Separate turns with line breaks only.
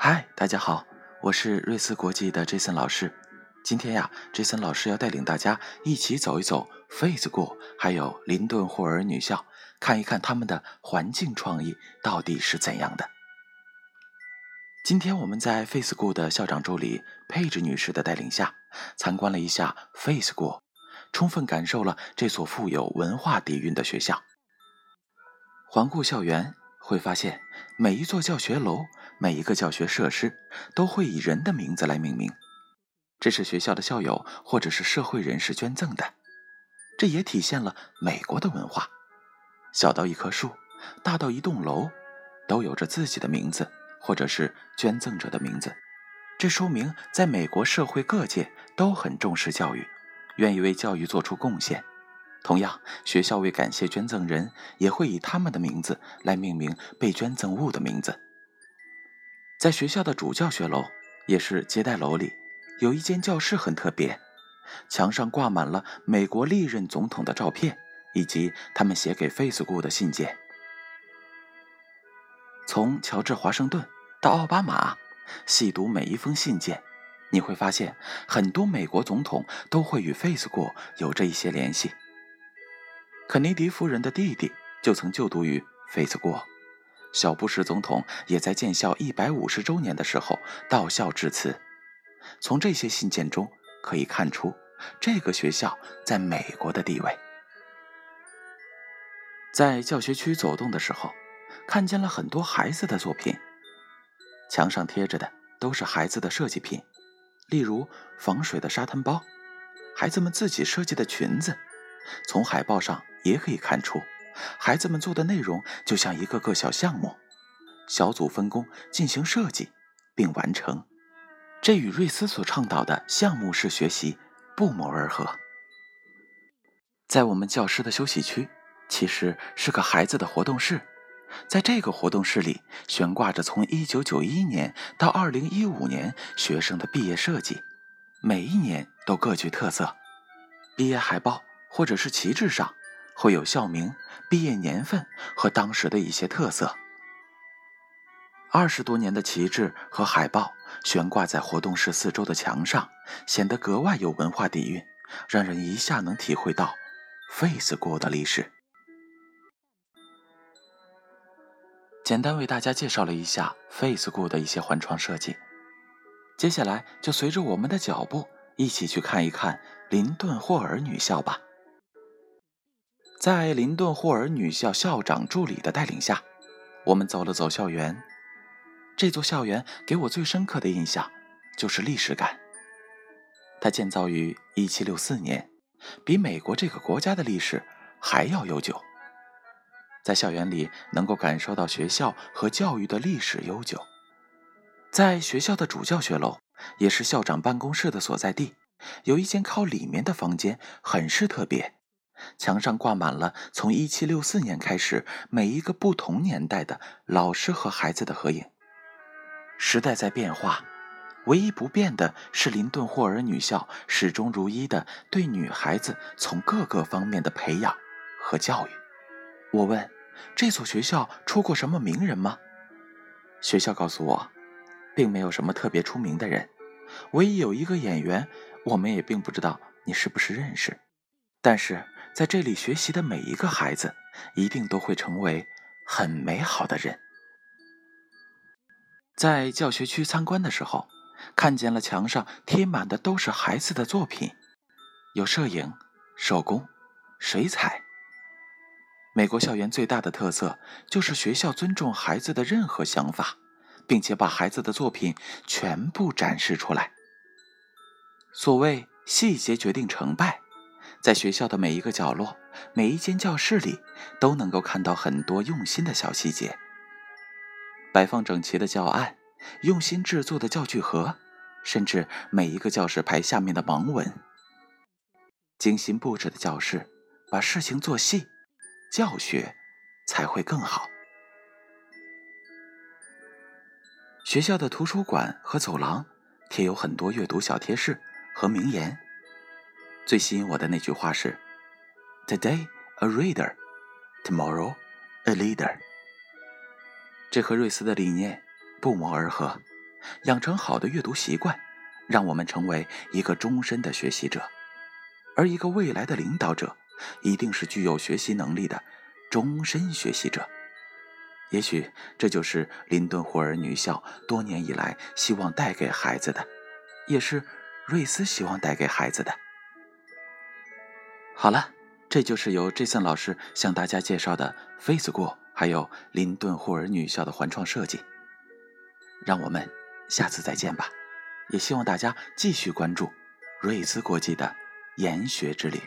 嗨大家好，我是瑞思国际的 Jason 老师。今天呀，Jason 老师要带领大家一起走一走 Face School，还有林顿霍尔女校，看一看他们的环境创意到底是怎样的。今天我们在 Face School 的校长助理佩芝女士的带领下，参观了一下 Face School，充分感受了这所富有文化底蕴的学校。环顾校园，会发现每一座教学楼。每一个教学设施都会以人的名字来命名，这是学校的校友或者是社会人士捐赠的。这也体现了美国的文化，小到一棵树，大到一栋楼，都有着自己的名字或者是捐赠者的名字。这说明在美国社会各界都很重视教育，愿意为教育做出贡献。同样，学校为感谢捐赠人，也会以他们的名字来命名被捐赠物的名字。在学校的主教学楼，也是接待楼里，有一间教室很特别，墙上挂满了美国历任总统的照片，以及他们写给 Facebook 的信件。从乔治华盛顿到奥巴马，细读每一封信件，你会发现很多美国总统都会与 Facebook 有着一些联系。肯尼迪夫人的弟弟就曾就读于 Facebook。小布什总统也在建校一百五十周年的时候到校致辞。从这些信件中可以看出，这个学校在美国的地位。在教学区走动的时候，看见了很多孩子的作品，墙上贴着的都是孩子的设计品，例如防水的沙滩包，孩子们自己设计的裙子。从海报上也可以看出。孩子们做的内容就像一个个小项目，小组分工进行设计并完成，这与瑞斯所倡导的项目式学习不谋而合。在我们教师的休息区，其实是个孩子的活动室，在这个活动室里悬挂着从1991年到2015年学生的毕业设计，每一年都各具特色。毕业海报或者是旗帜上。会有校名、毕业年份和当时的一些特色。二十多年的旗帜和海报悬挂在活动室四周的墙上，显得格外有文化底蕴，让人一下能体会到 Face 国的历史。简单为大家介绍了一下 Face 国的一些环窗设计，接下来就随着我们的脚步一起去看一看林顿霍尔女校吧。在林顿霍尔女校校长助理的带领下，我们走了走校园。这座校园给我最深刻的印象就是历史感。它建造于1764年，比美国这个国家的历史还要悠久。在校园里能够感受到学校和教育的历史悠久。在学校的主教学楼，也是校长办公室的所在地，有一间靠里面的房间，很是特别。墙上挂满了从1764年开始每一个不同年代的老师和孩子的合影。时代在变化，唯一不变的是林顿霍尔女校始终如一的对女孩子从各个方面的培养和教育。我问：这所学校出过什么名人吗？学校告诉我，并没有什么特别出名的人，唯一有一个演员，我们也并不知道你是不是认识，但是。在这里学习的每一个孩子，一定都会成为很美好的人。在教学区参观的时候，看见了墙上贴满的都是孩子的作品，有摄影、手工、水彩。美国校园最大的特色就是学校尊重孩子的任何想法，并且把孩子的作品全部展示出来。所谓细节决定成败。在学校的每一个角落、每一间教室里，都能够看到很多用心的小细节。摆放整齐的教案，用心制作的教具盒，甚至每一个教室牌下面的盲文。精心布置的教室，把事情做细，教学才会更好。学校的图书馆和走廊贴有很多阅读小贴士和名言。最吸引我的那句话是：“Today a reader, tomorrow a leader。”这和瑞斯的理念不谋而合。养成好的阅读习惯，让我们成为一个终身的学习者。而一个未来的领导者，一定是具有学习能力的终身学习者。也许这就是林顿霍尔女校多年以来希望带给孩子的，也是瑞斯希望带给孩子的。好了，这就是由 Jason 老师向大家介绍的 Face 过还有林顿霍尔女校的环创设计。让我们下次再见吧，也希望大家继续关注瑞思国际的。研学之旅。